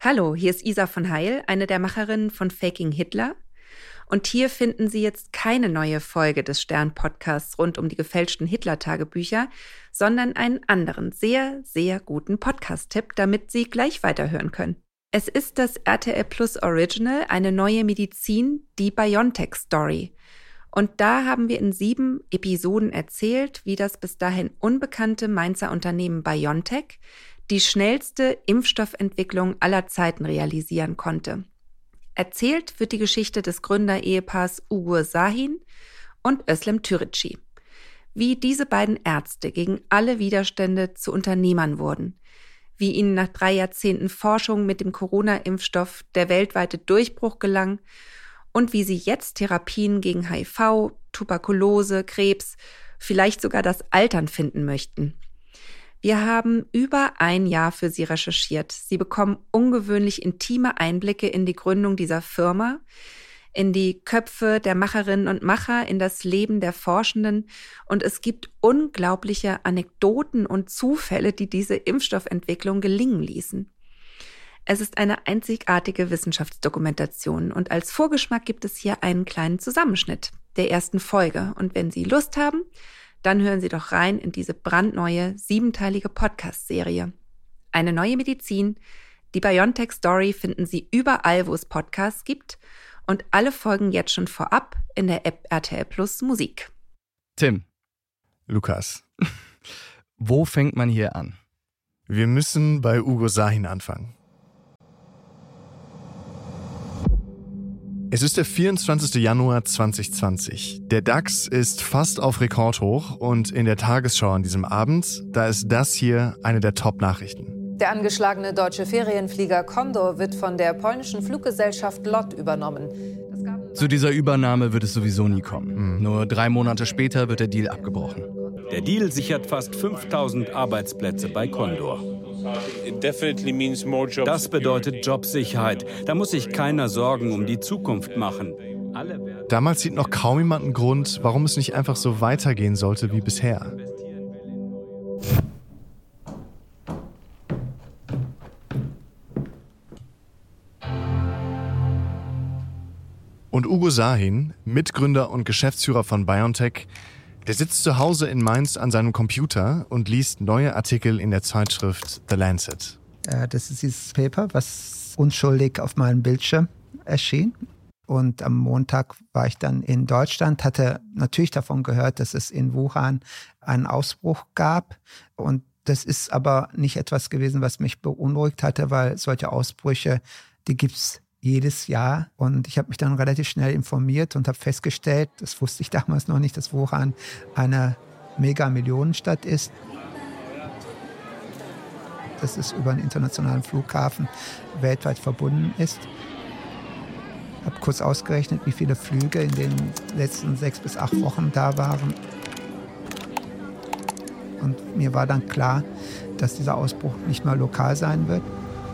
Hallo, hier ist Isa von Heil, eine der Macherinnen von Faking Hitler. Und hier finden Sie jetzt keine neue Folge des Stern-Podcasts rund um die gefälschten Hitler-Tagebücher, sondern einen anderen, sehr, sehr guten Podcast-Tipp, damit Sie gleich weiterhören können. Es ist das RTL Plus Original, eine neue Medizin, die BioNTech Story. Und da haben wir in sieben Episoden erzählt, wie das bis dahin unbekannte Mainzer Unternehmen BioNTech die schnellste Impfstoffentwicklung aller Zeiten realisieren konnte. Erzählt wird die Geschichte des Gründerehepaars Ugur Sahin und Özlem Türeci. Wie diese beiden Ärzte gegen alle Widerstände zu Unternehmern wurden, wie ihnen nach drei Jahrzehnten Forschung mit dem Corona-Impfstoff der weltweite Durchbruch gelang und wie sie jetzt Therapien gegen HIV, Tuberkulose, Krebs, vielleicht sogar das Altern finden möchten. Wir haben über ein Jahr für Sie recherchiert. Sie bekommen ungewöhnlich intime Einblicke in die Gründung dieser Firma, in die Köpfe der Macherinnen und Macher, in das Leben der Forschenden und es gibt unglaubliche Anekdoten und Zufälle, die diese Impfstoffentwicklung gelingen ließen. Es ist eine einzigartige Wissenschaftsdokumentation und als Vorgeschmack gibt es hier einen kleinen Zusammenschnitt der ersten Folge. Und wenn Sie Lust haben, dann hören Sie doch rein in diese brandneue siebenteilige Podcast-Serie. Eine neue Medizin, die BioNTech Story finden Sie überall, wo es Podcasts gibt und alle Folgen jetzt schon vorab in der App RTL Plus Musik. Tim. Lukas. Wo fängt man hier an? Wir müssen bei Ugo Sahin anfangen. Es ist der 24. Januar 2020. Der DAX ist fast auf Rekordhoch und in der Tagesschau an diesem Abend, da ist das hier eine der Top-Nachrichten. Der angeschlagene deutsche Ferienflieger Condor wird von der polnischen Fluggesellschaft LOT übernommen. Zu dieser Übernahme wird es sowieso nie kommen. Mhm. Nur drei Monate später wird der Deal abgebrochen. Der Deal sichert fast 5000 Arbeitsplätze bei Condor. Das bedeutet Jobsicherheit. Da muss sich keiner Sorgen um die Zukunft machen. Damals sieht noch kaum jemand einen Grund, warum es nicht einfach so weitergehen sollte wie bisher. Und Ugo Sahin, Mitgründer und Geschäftsführer von BioNTech, der sitzt zu Hause in Mainz an seinem Computer und liest neue Artikel in der Zeitschrift The Lancet. Äh, das ist dieses Paper, was unschuldig auf meinem Bildschirm erschien. Und am Montag war ich dann in Deutschland, hatte natürlich davon gehört, dass es in Wuhan einen Ausbruch gab. Und das ist aber nicht etwas gewesen, was mich beunruhigt hatte, weil solche Ausbrüche, die gibt es jedes Jahr. Und ich habe mich dann relativ schnell informiert und habe festgestellt, das wusste ich damals noch nicht, dass Wuhan eine Mega-Millionenstadt ist. Dass es über einen internationalen Flughafen weltweit verbunden ist. Ich habe kurz ausgerechnet, wie viele Flüge in den letzten sechs bis acht Wochen da waren. Und mir war dann klar, dass dieser Ausbruch nicht mal lokal sein wird,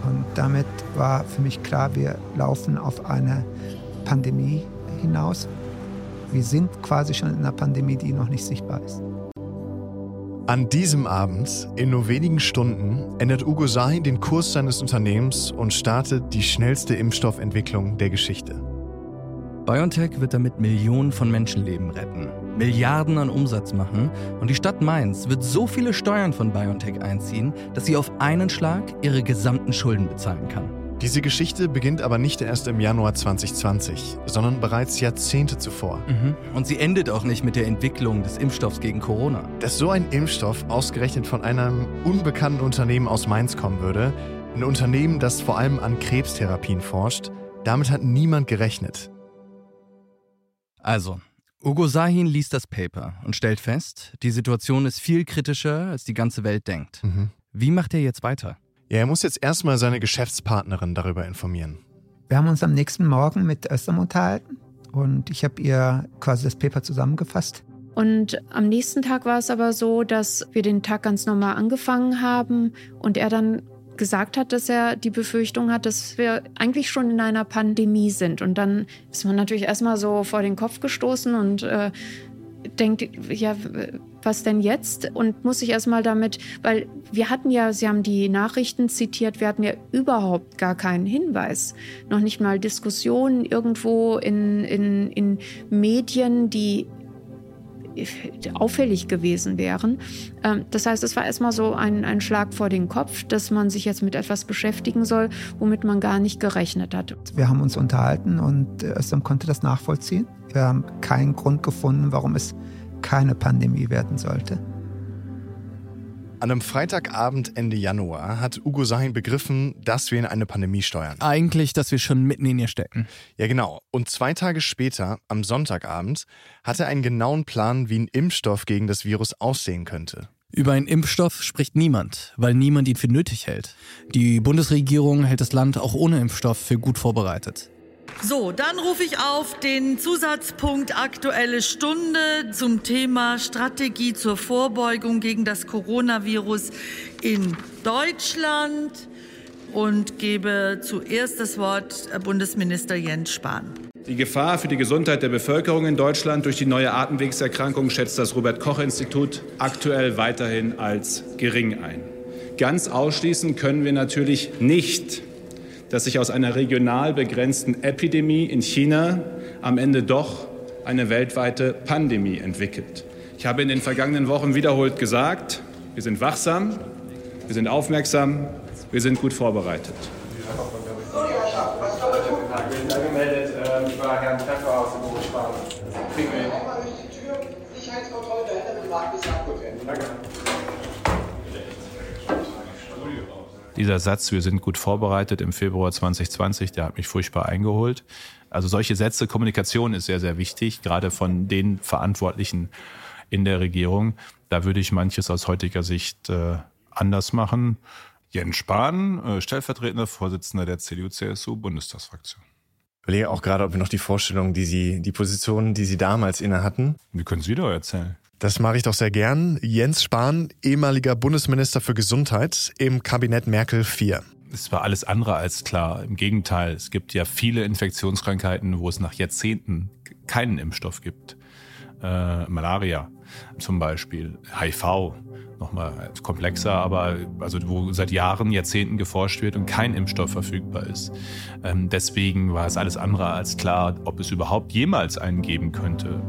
und damit war für mich klar, wir laufen auf eine Pandemie hinaus. Wir sind quasi schon in einer Pandemie, die noch nicht sichtbar ist. An diesem Abend, in nur wenigen Stunden, ändert Ugo Sahin den Kurs seines Unternehmens und startet die schnellste Impfstoffentwicklung der Geschichte. BioNTech wird damit Millionen von Menschenleben retten, Milliarden an Umsatz machen und die Stadt Mainz wird so viele Steuern von BioNTech einziehen, dass sie auf einen Schlag ihre gesamten Schulden bezahlen kann. Diese Geschichte beginnt aber nicht erst im Januar 2020, sondern bereits Jahrzehnte zuvor. Mhm. Und sie endet auch nicht mit der Entwicklung des Impfstoffs gegen Corona. Dass so ein Impfstoff ausgerechnet von einem unbekannten Unternehmen aus Mainz kommen würde, ein Unternehmen, das vor allem an Krebstherapien forscht, damit hat niemand gerechnet. Also, Ugo Sahin liest das Paper und stellt fest, die Situation ist viel kritischer, als die ganze Welt denkt. Mhm. Wie macht er jetzt weiter? Ja, er muss jetzt erstmal seine Geschäftspartnerin darüber informieren. Wir haben uns am nächsten Morgen mit Österm unterhalten und ich habe ihr quasi das Paper zusammengefasst. Und am nächsten Tag war es aber so, dass wir den Tag ganz normal angefangen haben und er dann gesagt hat, dass er die Befürchtung hat, dass wir eigentlich schon in einer Pandemie sind. Und dann ist man natürlich erstmal so vor den Kopf gestoßen und äh, denkt, ja, was denn jetzt? Und muss sich erstmal damit, weil wir hatten ja, Sie haben die Nachrichten zitiert, wir hatten ja überhaupt gar keinen Hinweis. Noch nicht mal Diskussionen irgendwo in, in, in Medien, die auffällig gewesen wären. Ähm, das heißt, es war erstmal so ein, ein Schlag vor den Kopf, dass man sich jetzt mit etwas beschäftigen soll, womit man gar nicht gerechnet hat. Wir haben uns unterhalten und Östam konnte das nachvollziehen. Wir haben keinen Grund gefunden, warum es keine Pandemie werden sollte. An einem Freitagabend Ende Januar hat Ugo Sahin begriffen, dass wir in eine Pandemie steuern. Eigentlich, dass wir schon mitten in ihr stecken. Ja, genau. Und zwei Tage später, am Sonntagabend, hat er einen genauen Plan, wie ein Impfstoff gegen das Virus aussehen könnte. Über einen Impfstoff spricht niemand, weil niemand ihn für nötig hält. Die Bundesregierung hält das Land auch ohne Impfstoff für gut vorbereitet. So, dann rufe ich auf den Zusatzpunkt Aktuelle Stunde zum Thema Strategie zur Vorbeugung gegen das Coronavirus in Deutschland und gebe zuerst das Wort Bundesminister Jens Spahn. Die Gefahr für die Gesundheit der Bevölkerung in Deutschland durch die neue Atemwegserkrankung schätzt das Robert Koch Institut aktuell weiterhin als gering ein. Ganz ausschließen können wir natürlich nicht, dass sich aus einer regional begrenzten Epidemie in China am Ende doch eine weltweite Pandemie entwickelt. Ich habe in den vergangenen Wochen wiederholt gesagt, wir sind wachsam, wir sind aufmerksam, wir sind gut vorbereitet. Dieser Satz, wir sind gut vorbereitet im Februar 2020, der hat mich furchtbar eingeholt. Also solche Sätze, Kommunikation ist sehr, sehr wichtig, gerade von den Verantwortlichen in der Regierung. Da würde ich manches aus heutiger Sicht äh, anders machen. Jens Spahn, äh, stellvertretender Vorsitzender der CDU-CSU-Bundestagsfraktion. Ich überlege auch gerade, ob wir noch die Vorstellung, die Sie, die Position, die Sie damals inne hatten. Wie können Sie doch erzählen? Das mache ich doch sehr gern. Jens Spahn, ehemaliger Bundesminister für Gesundheit im Kabinett Merkel IV. Es war alles andere als klar. Im Gegenteil, es gibt ja viele Infektionskrankheiten, wo es nach Jahrzehnten keinen Impfstoff gibt. Äh, Malaria zum Beispiel, HIV, nochmal komplexer, aber also wo seit Jahren, Jahrzehnten geforscht wird und kein Impfstoff verfügbar ist. Ähm, deswegen war es alles andere als klar, ob es überhaupt jemals einen geben könnte.